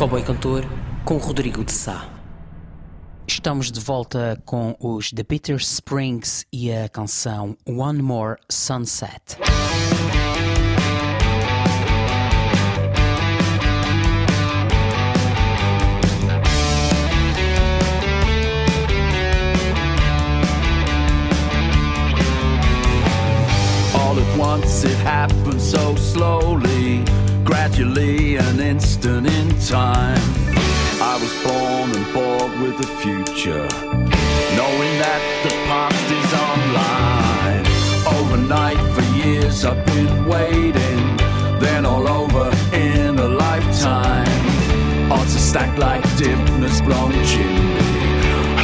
Cowboy Cantor com Rodrigo de Sá. Estamos de volta com os The Bitter Springs e a canção One More Sunset. All at once it happened so slowly, gradually, an instant in time. I was born and bought with the future, knowing that the past is online. Overnight for years I've been waiting, then all over in a lifetime. Odds are stacked like dimness blown chimney,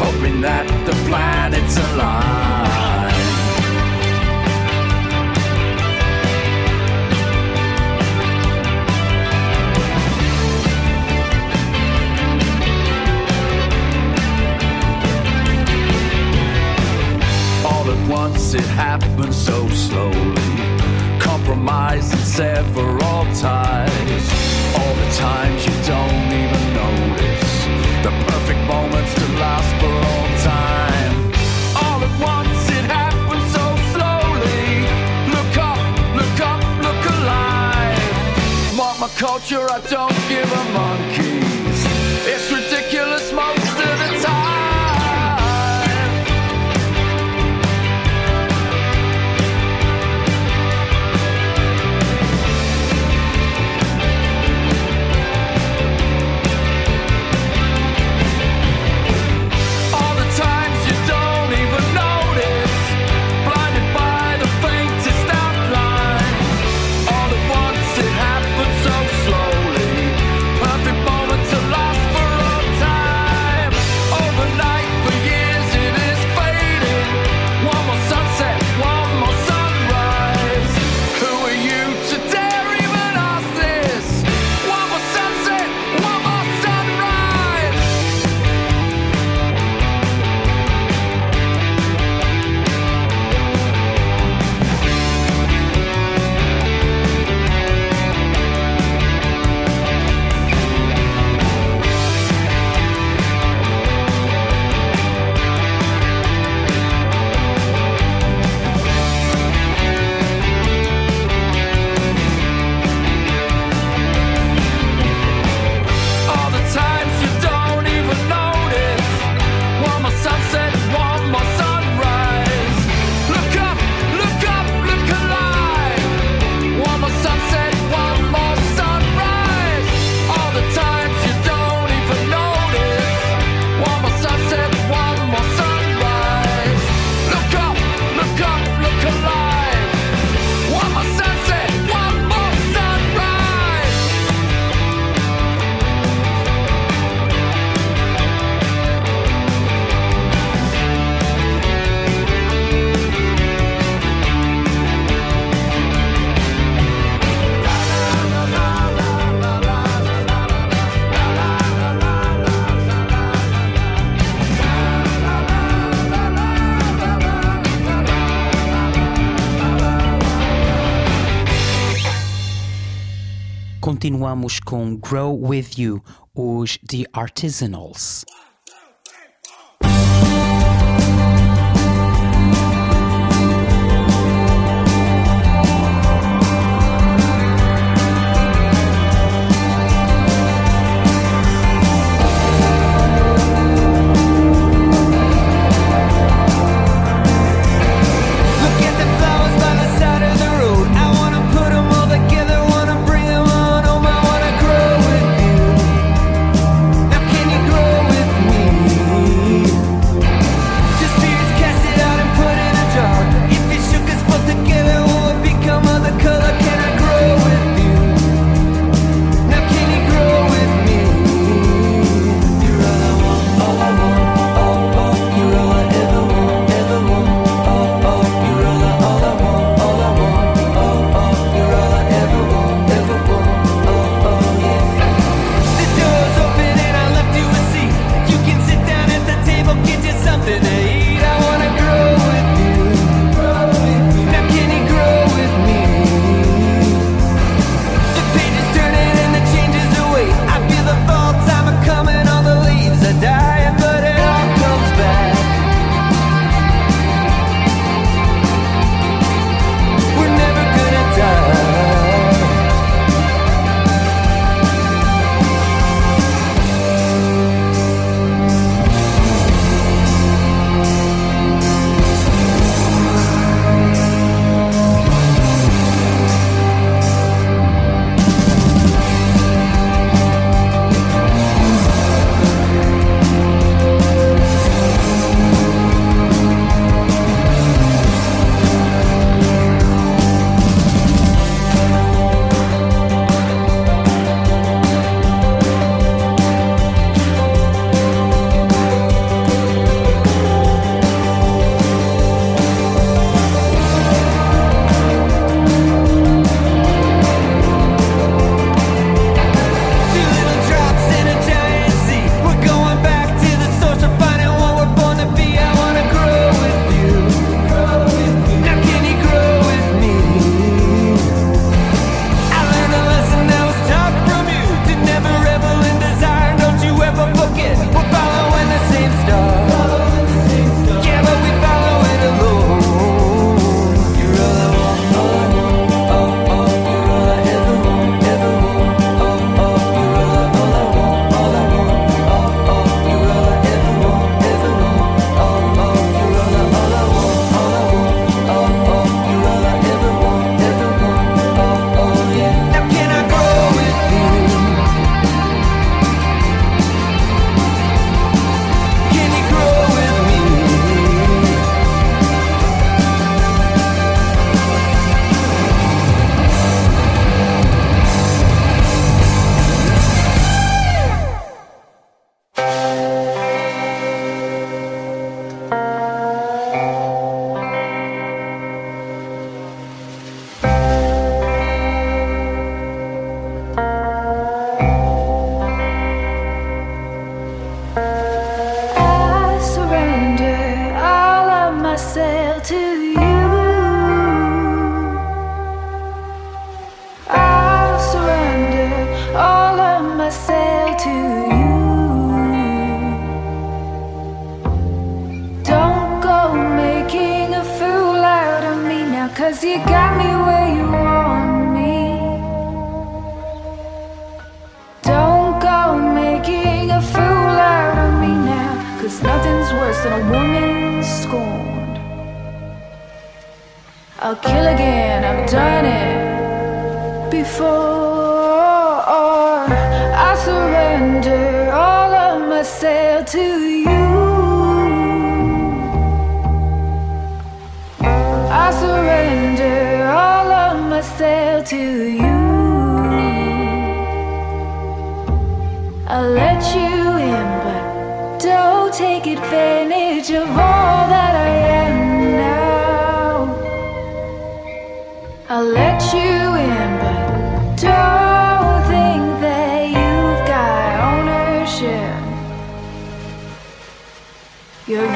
hoping that the planets align. At it happened so slowly. Compromising several ties. All the times you don't even notice. The perfect moments to last for all time. All at once it happened so slowly. Look up look up look alive. Mark my culture i don't Continuamos com Grow With You, os The Artisanals. Than a woman scorned. I'll kill again, I've done it before. I surrender all of myself to you. I surrender all of myself to you. Of all that I am now. I'll let you in, but don't think that you've got ownership. You're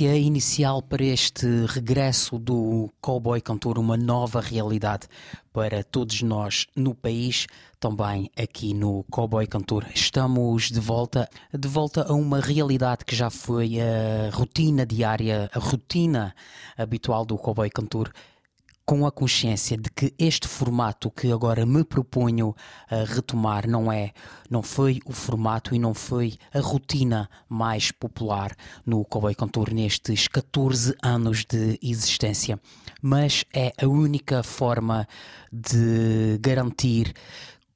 Sequência inicial para este regresso do cowboy cantor, uma nova realidade para todos nós no país, também aqui no Cowboy Cantor. Estamos de volta, de volta a uma realidade que já foi a rotina diária, a rotina habitual do Cowboy Cantor com a consciência de que este formato que agora me proponho a retomar não é, não foi o formato e não foi a rotina mais popular no Cowboy Cantor nestes 14 anos de existência, mas é a única forma de garantir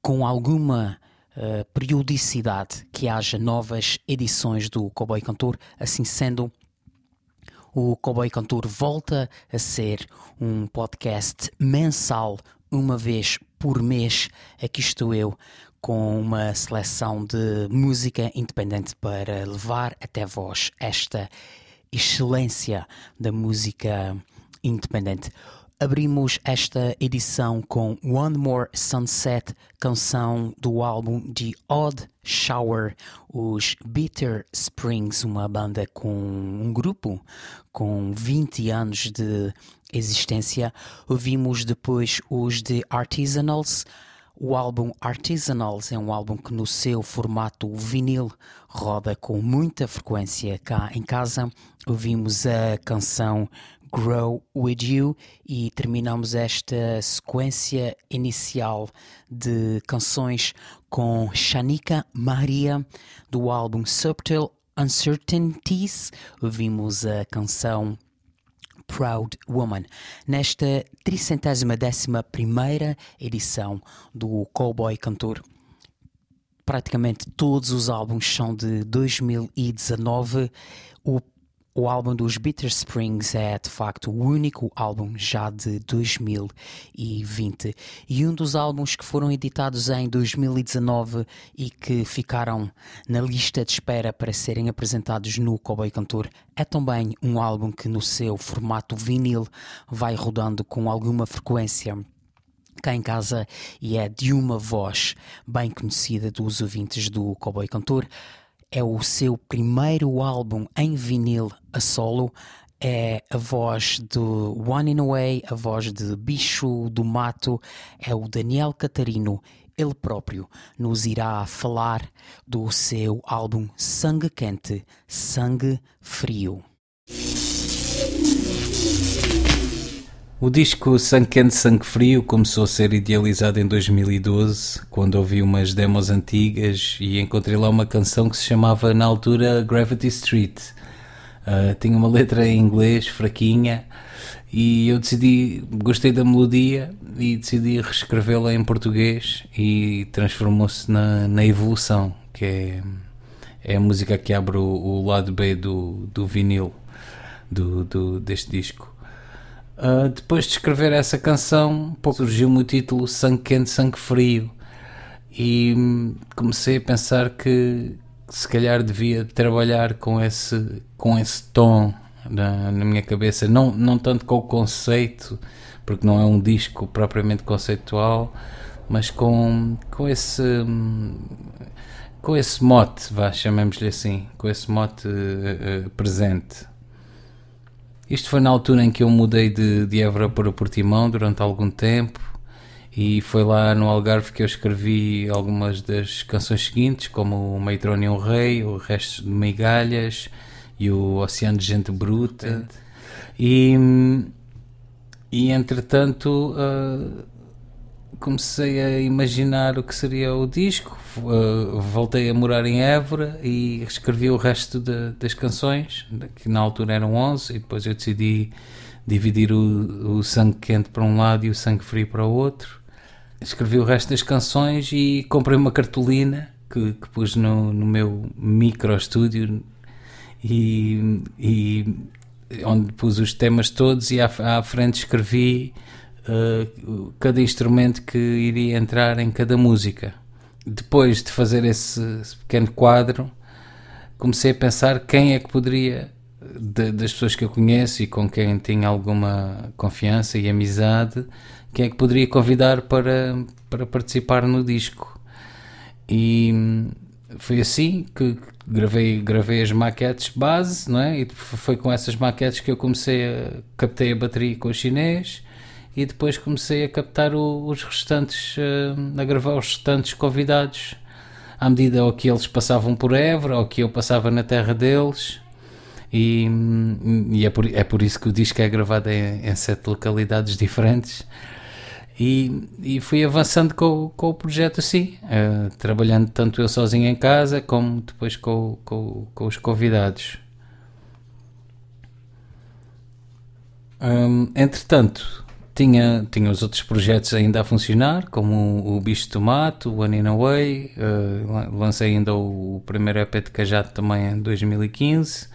com alguma eh, periodicidade que haja novas edições do Cowboy Cantor, assim sendo o Cowboy Cantor volta a ser um podcast mensal, uma vez por mês. Aqui estou eu com uma seleção de música independente para levar até vós esta excelência da música independente. Abrimos esta edição com One More Sunset, canção do álbum The Odd Shower, os Bitter Springs, uma banda com um grupo com 20 anos de existência. Ouvimos depois os The Artisanals. O álbum Artisanals é um álbum que no seu formato vinil roda com muita frequência cá em casa. Ouvimos a canção Grow With You e terminamos esta sequência inicial de canções com Shanika Maria do álbum Subtle Uncertainties. Ouvimos a canção Proud Woman. Nesta 311 edição do Cowboy Cantor, praticamente todos os álbuns são de 2019. O o álbum dos Bitter Springs é de facto o único álbum já de 2020 e um dos álbuns que foram editados em 2019 e que ficaram na lista de espera para serem apresentados no Cowboy Cantor é também um álbum que no seu formato vinil vai rodando com alguma frequência cá em casa e é de uma voz bem conhecida dos ouvintes do Cowboy Cantor. É o seu primeiro álbum em vinil a solo. é a voz do One in a Way, a voz de Bicho do Mato, é o Daniel Catarino. Ele próprio nos irá falar do seu álbum Sangue Quente, Sangue Frio. O disco Sangue Quente, Sangue Frio começou a ser idealizado em 2012, quando ouvi umas demos antigas e encontrei lá uma canção que se chamava na altura Gravity Street. Uh, tinha uma letra em inglês fraquinha e eu decidi, gostei da melodia e decidi reescrevê-la em português e transformou-se na, na Evolução, que é, é a música que abre o, o lado B do, do vinil do, do, deste disco. Uh, depois de escrever essa canção, surgiu-me o título Sangue Quente, Sangue Frio. E hum, comecei a pensar que se calhar devia trabalhar com esse, com esse tom na, na minha cabeça. Não, não tanto com o conceito, porque não é um disco propriamente conceitual, mas com, com esse. Hum, com esse mote, vá, chamemos-lhe assim, com esse mote uh, uh, presente. Isto foi na altura em que eu mudei de, de Évora para Portimão durante algum tempo e foi lá no Algarve que eu escrevi algumas das canções seguintes, como o Mediterrâneo Rei, o Resto de Migalhas e o Oceano de Gente Bruta. E, e entretanto uh, comecei a imaginar o que seria o disco, uh, voltei a morar em Évora e escrevi o resto de, das canções, que na altura eram 11, e depois eu decidi dividir o, o sangue quente para um lado e o sangue frio para o outro. Escrevi o resto das canções e comprei uma cartolina que, que pus no, no meu micro estúdio e, e onde pus os temas todos e à, à frente escrevi uh, cada instrumento que iria entrar em cada música. Depois de fazer esse, esse pequeno quadro, comecei a pensar quem é que poderia, de, das pessoas que eu conheço e com quem tenho alguma confiança e amizade, quem é que poderia convidar para, para participar no disco. E hum, foi assim que gravei, gravei as maquetes base, não é? E foi com essas maquetes que eu comecei a captei a bateria com o chinês e depois comecei a captar o, os restantes, uh, a gravar os restantes convidados à medida que eles passavam por Évora ou que eu passava na terra deles. E, e é, por, é por isso que o disco é gravado em, em sete localidades diferentes. E, e fui avançando com, com o projeto assim, uh, trabalhando tanto eu sozinho em casa como depois com, com, com os convidados. Um, entretanto, tinha, tinha os outros projetos ainda a funcionar, como o, Bicho Tomato, o One in Away, uh, lancei ainda o, primeiro EP de Cajado também em 2015.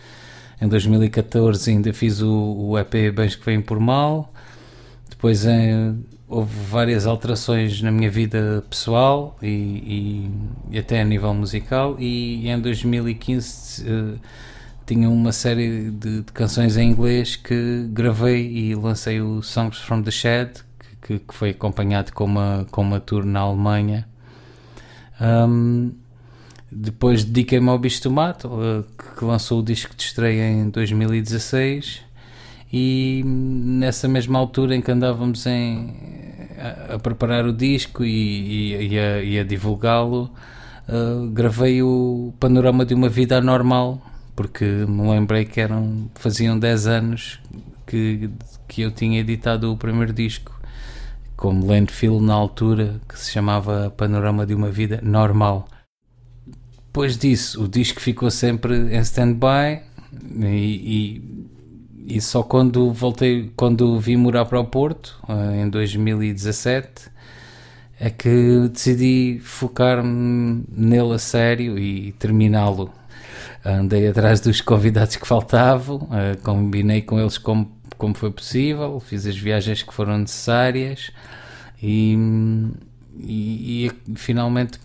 Em 2014 ainda fiz o, o EP Bens que Vêm por Mal. Depois em, houve várias alterações na minha vida pessoal e, e, e até a nível musical. E, em 2015 uh, tinha uma série de, de, canções em inglês que gravei e lancei o Songs from the Shed, que, que foi acompanhado com uma, com uma tour na Alemanha. Um, depois dediquei-me ao Bicho Tomato, uh, que lançou o disco de estreia em 2016 e nessa mesma altura em que andávamos em, a, a preparar o disco e, e, e a, a divulgá-lo, uh, gravei o Panorama de uma Vida Normal porque me lembrei que eram, faziam 10 anos que, que eu tinha editado o primeiro disco, como Landfill na altura, que se chamava Panorama de uma Vida Normal. Depois disso, o disco ficou sempre em stand-by e, e, e, só quando voltei, quando vim morar para o Porto, eh, em 2017, é que decidi focar-me nele a sério e terminá-lo andei atrás dos convidados que faltavam, uh, combinei com eles como, como foi possível, fiz as viagens que foram necessárias e, e, e finalmente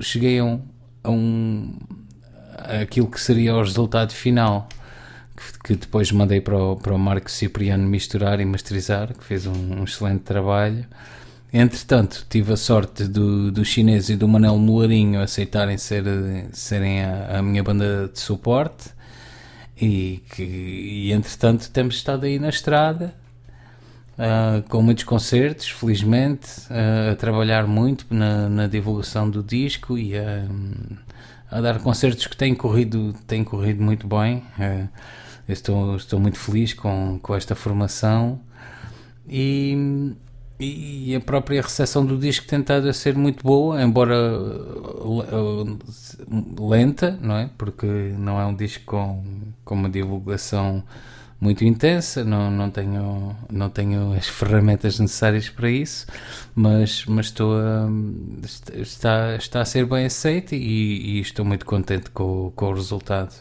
cheguei a um, a um aquilo que seria o resultado final que, que depois mandei para o, para o Marco Cipriano misturar e masterizar que fez um, um excelente trabalho Entretanto, tive a sorte do, do chinês e do Manel Molarinho aceitarem ser, serem a, a minha banda de suporte e que e, entretanto temos estado aí na estrada ah, com muitos concertos, felizmente, ah, a trabalhar muito na, na divulgação do disco e a, a dar concertos que têm corrido, têm corrido muito bem. Eu estou, estou muito feliz com, com esta formação e, e a própria recepção do disco tem estado a ser muito boa, embora uh, lenta, não é? Porque não é um disco com, com uma divulgação muito intensa, não, não, tenho, não tenho as ferramentas necessárias para isso, mas, mas estou a, está, está a ser bem aceito e, e estou muito contente com, com o resultado.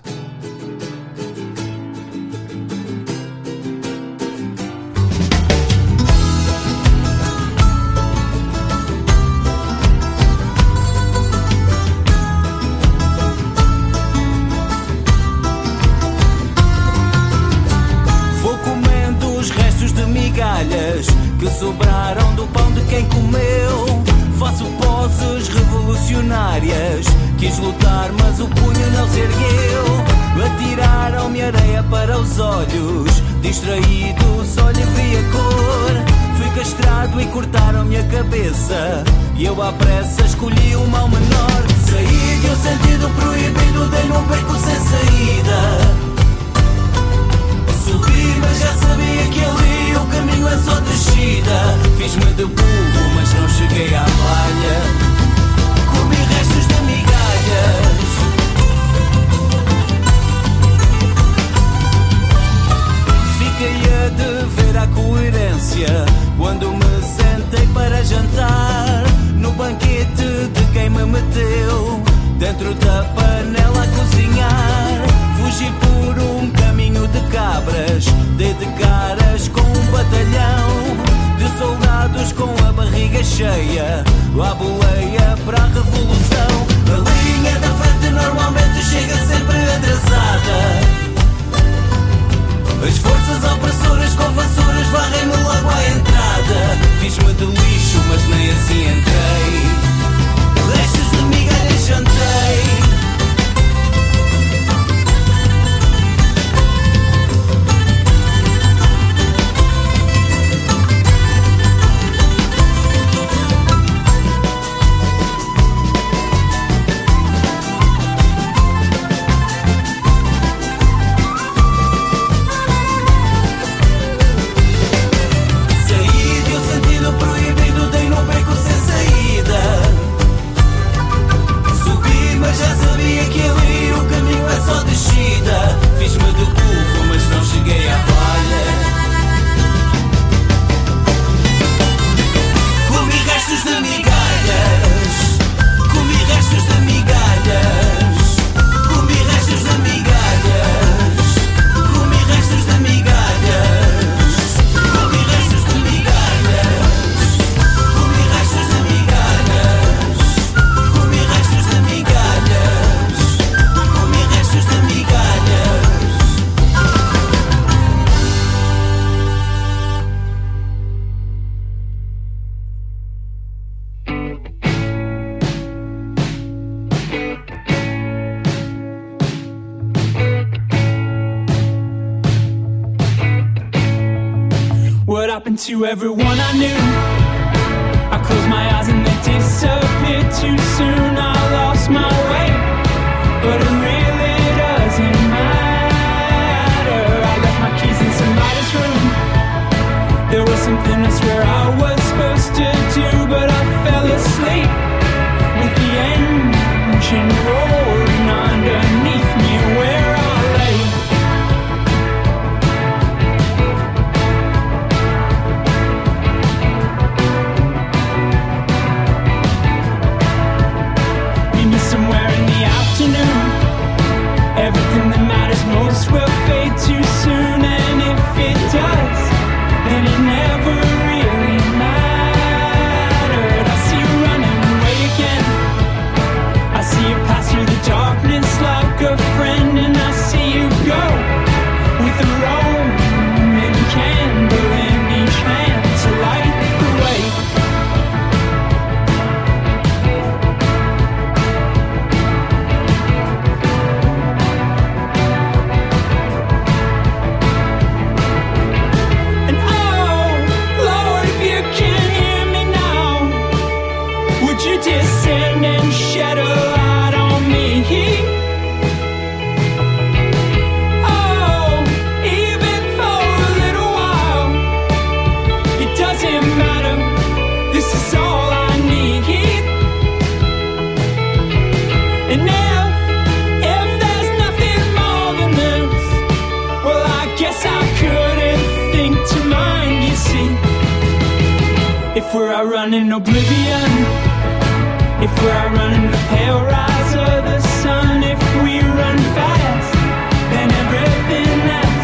Dentro da panela a cozinhar. Fugi por um caminho de cabras, dei de caras com um batalhão de soldados com a barriga cheia, à boleia para a revolução. A linha da frente normalmente chega sempre atrasada. As forças opressoras com vassouras varrem-me logo à entrada. Fiz-me de lixo, mas nem assim entrei. This is the Mega Edition Day. Everyone we're out running oblivion, if we're out running the pale rise of the sun, if we run fast, then everything that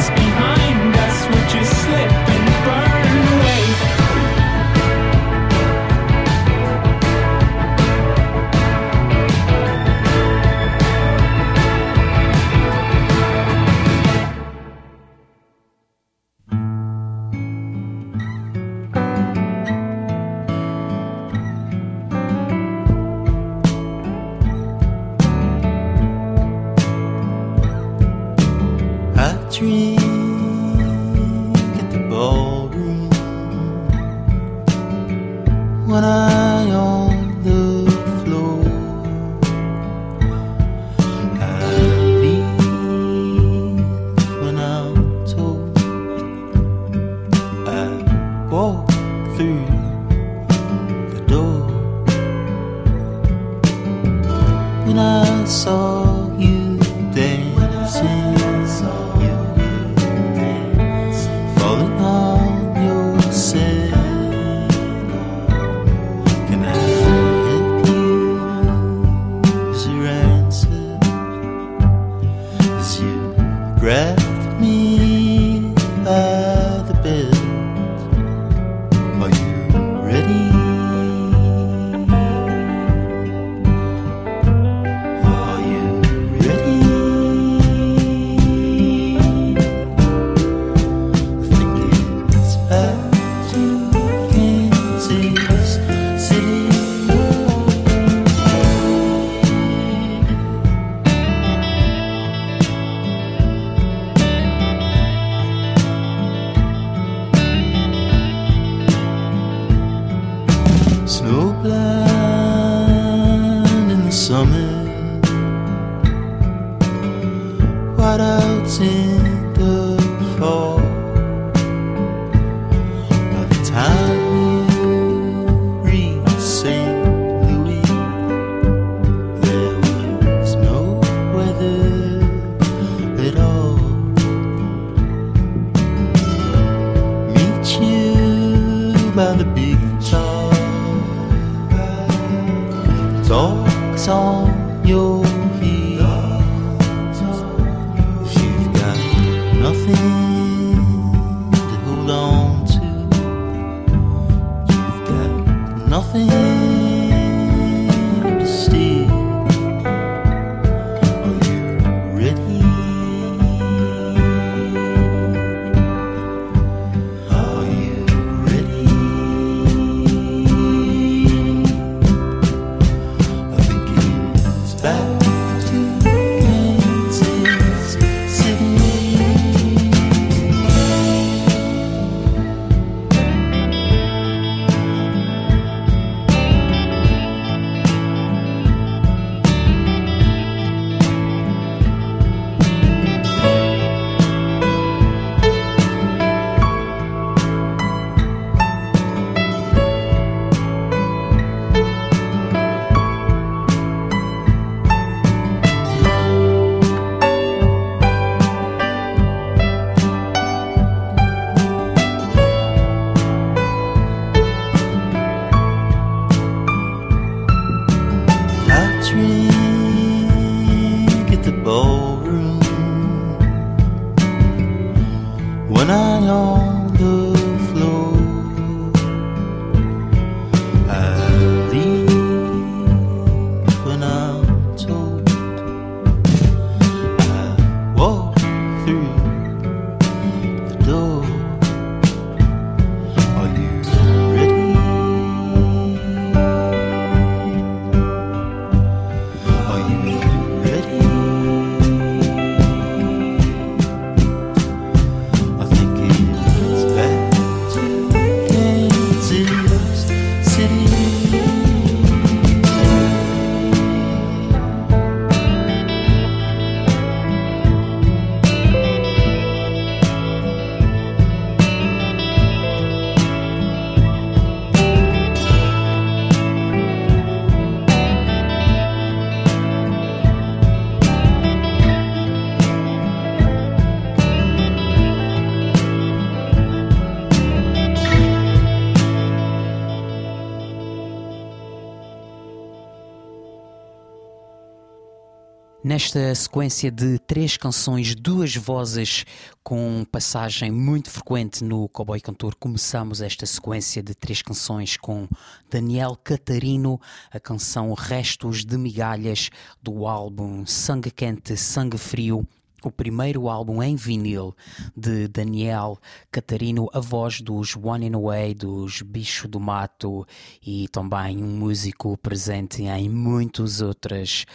Nesta sequência de três canções, duas vozes com passagem muito frequente no Cowboy Cantor, começamos esta sequência de três canções com Daniel Catarino, a canção Restos de Migalhas do álbum Sangue Quente, Sangue Frio o primeiro álbum em vinil de Daniel Catarino, a voz dos One in a Way, dos Bicho do Mato e também um músico presente em muitos outros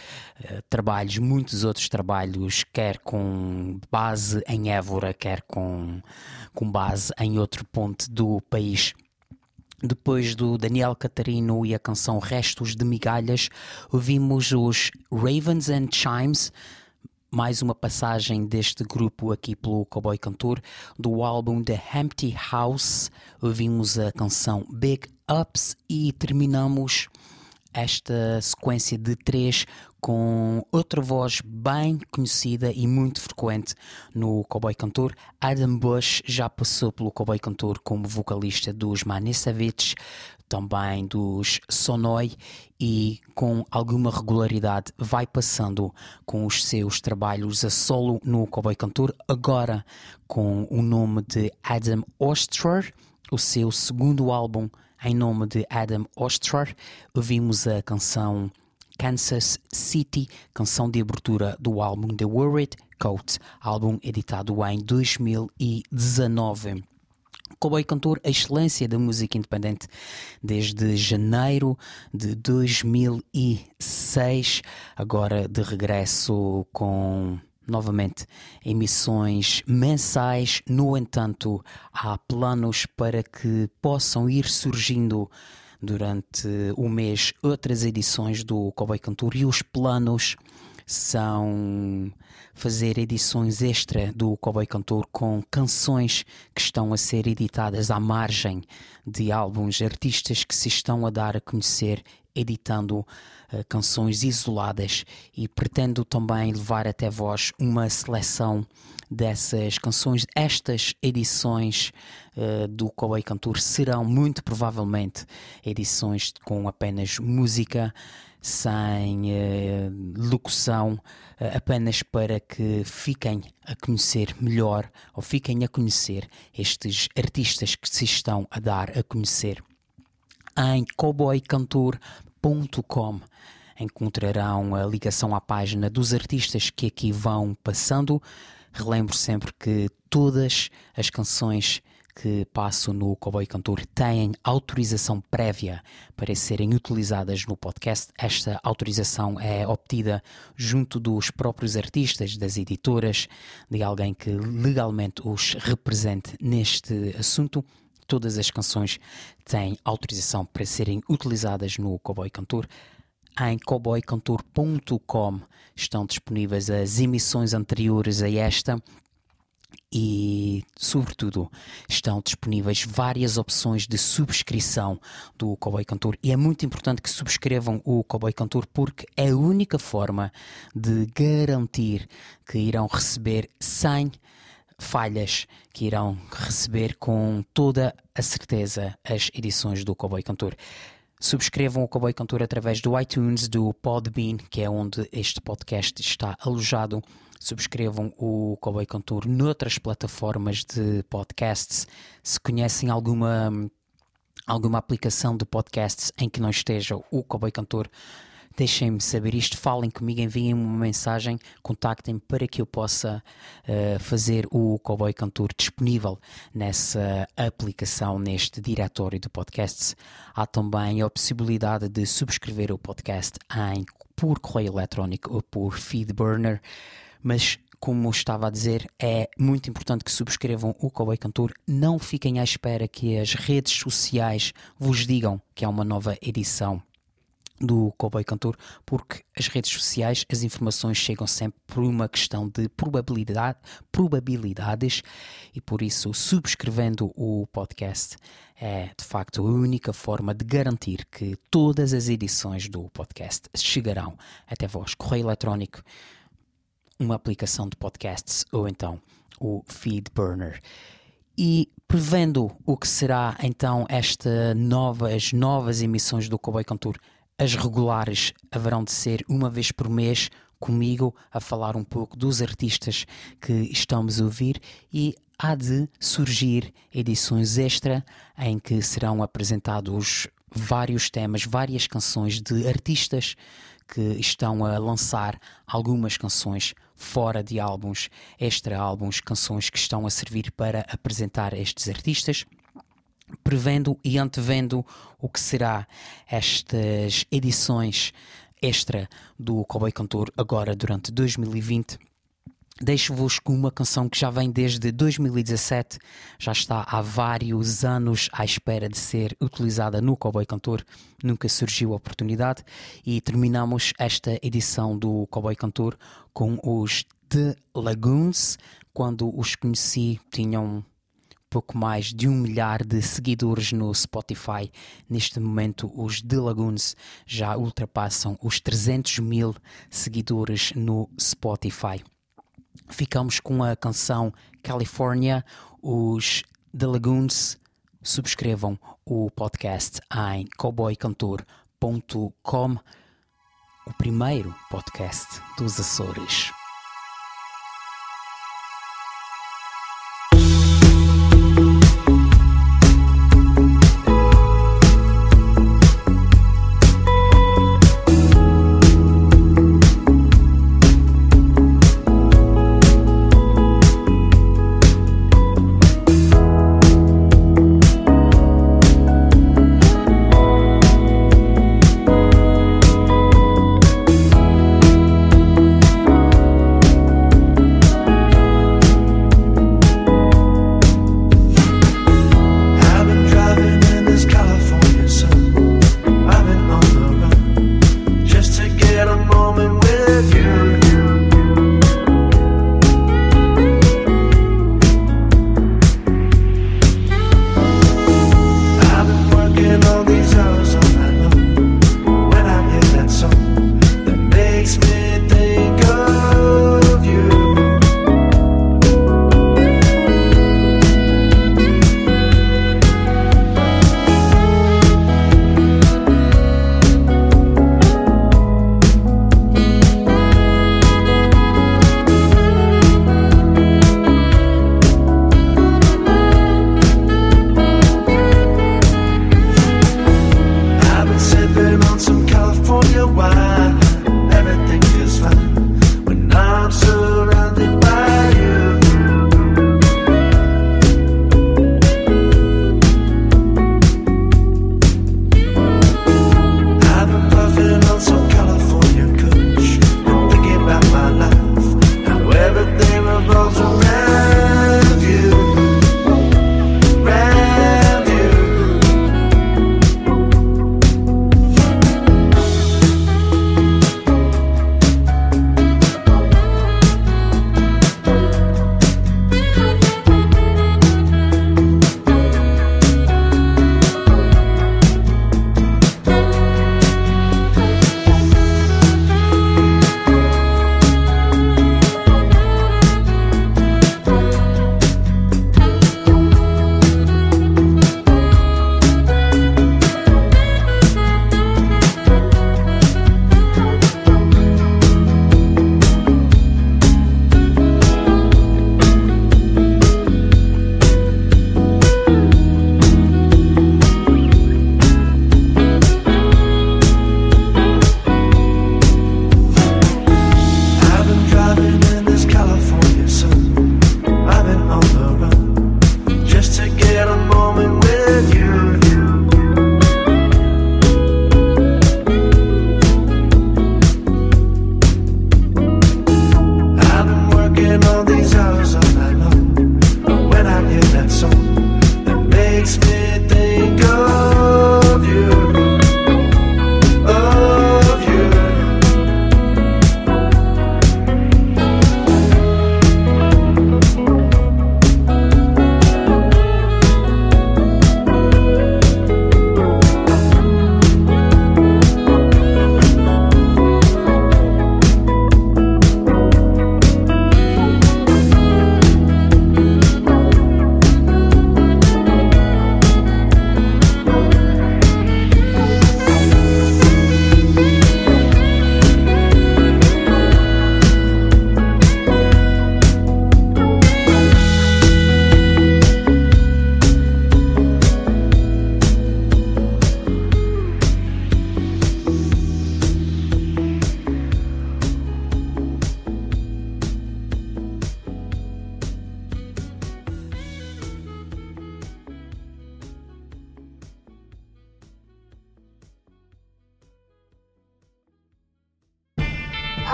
uh, trabalhos, muitos outros trabalhos, quer com base em Évora, quer com, com base em outro ponto do país. Depois do Daniel Catarino e a canção Restos de Migalhas, ouvimos os Ravens and Chimes mais uma passagem deste grupo aqui pelo Cowboy Cantor do álbum The Empty House. Ouvimos a canção Big Ups e terminamos esta sequência de três com outra voz bem conhecida e muito frequente no Cowboy Cantor. Adam Bush já passou pelo Cowboy Cantor como vocalista dos Manisavich, também dos Sonoi e com alguma regularidade vai passando com os seus trabalhos a solo no Cowboy Cantor, agora com o nome de Adam Ostrer, o seu segundo álbum em nome de Adam Ostrer, ouvimos a canção Kansas City, canção de abertura do álbum The Worried Coat, álbum editado em 2019. Cowboy Cantor, a excelência da música independente desde janeiro de 2006, agora de regresso com novamente emissões mensais. No entanto, há planos para que possam ir surgindo durante o mês outras edições do Cowboy Cantor e os planos são fazer edições extra do Cowboy Cantor com canções que estão a ser editadas à margem de álbuns, artistas que se estão a dar a conhecer editando uh, canções isoladas e pretendo também levar até vós uma seleção dessas canções. Estas edições uh, do Cowboy Cantor serão muito provavelmente edições com apenas música sem uh, locução, uh, apenas para que fiquem a conhecer melhor ou fiquem a conhecer estes artistas que se estão a dar a conhecer. Em cowboycantor.com encontrarão a ligação à página dos artistas que aqui vão passando. Relembro sempre que todas as canções que passo no Cowboy Cantor têm autorização prévia para serem utilizadas no podcast. Esta autorização é obtida junto dos próprios artistas, das editoras, de alguém que legalmente os represente neste assunto. Todas as canções têm autorização para serem utilizadas no Cowboy Cantor. Em cowboycantor.com estão disponíveis as emissões anteriores a esta e, sobretudo, estão disponíveis várias opções de subscrição do Cowboy Cantor e é muito importante que subscrevam o Cowboy Cantor porque é a única forma de garantir que irão receber 100 falhas que irão receber com toda a certeza as edições do Cowboy Cantor. Subscrevam o Cowboy Cantor através do iTunes, do Podbean, que é onde este podcast está alojado. Subscrevam o Cowboy Cantor noutras plataformas de podcasts. Se conhecem alguma, alguma aplicação de podcasts em que não esteja o Cowboy Cantor, deixem-me saber isto, falem comigo, enviem-me uma mensagem, contactem-me para que eu possa uh, fazer o Cowboy Cantor disponível nessa aplicação, neste diretório de podcasts. Há também a possibilidade de subscrever o podcast em, por correio eletrónico ou por Feedburner, mas como estava a dizer, é muito importante que subscrevam o Cowboy Cantor. Não fiquem à espera que as redes sociais vos digam que há uma nova edição do Cowboy Cantor, porque as redes sociais, as informações chegam sempre por uma questão de probabilidade, probabilidades e por isso subscrevendo o podcast é de facto a única forma de garantir que todas as edições do podcast chegarão até vós. Correio eletrónico, uma aplicação de podcasts ou então o Feedburner e prevendo o que será então esta novas novas emissões do Cowboy Cantor as regulares haverão de ser uma vez por mês, comigo a falar um pouco dos artistas que estamos a ouvir e há de surgir edições extra em que serão apresentados vários temas, várias canções de artistas que estão a lançar algumas canções fora de álbuns, extra álbuns, canções que estão a servir para apresentar estes artistas prevendo e antevendo o que será estas edições extra do Cowboy Cantor agora durante 2020. Deixo-vos com uma canção que já vem desde 2017, já está há vários anos à espera de ser utilizada no Cowboy Cantor, nunca surgiu a oportunidade e terminamos esta edição do Cowboy Cantor com os The Lagoons. Quando os conheci, tinham pouco mais de um milhar de seguidores no Spotify. Neste momento, os The Lagoons já ultrapassam os 300 mil seguidores no Spotify. Ficamos com a canção California. Os The Lagoons subscrevam o podcast em cowboycantor.com, o primeiro podcast dos Açores.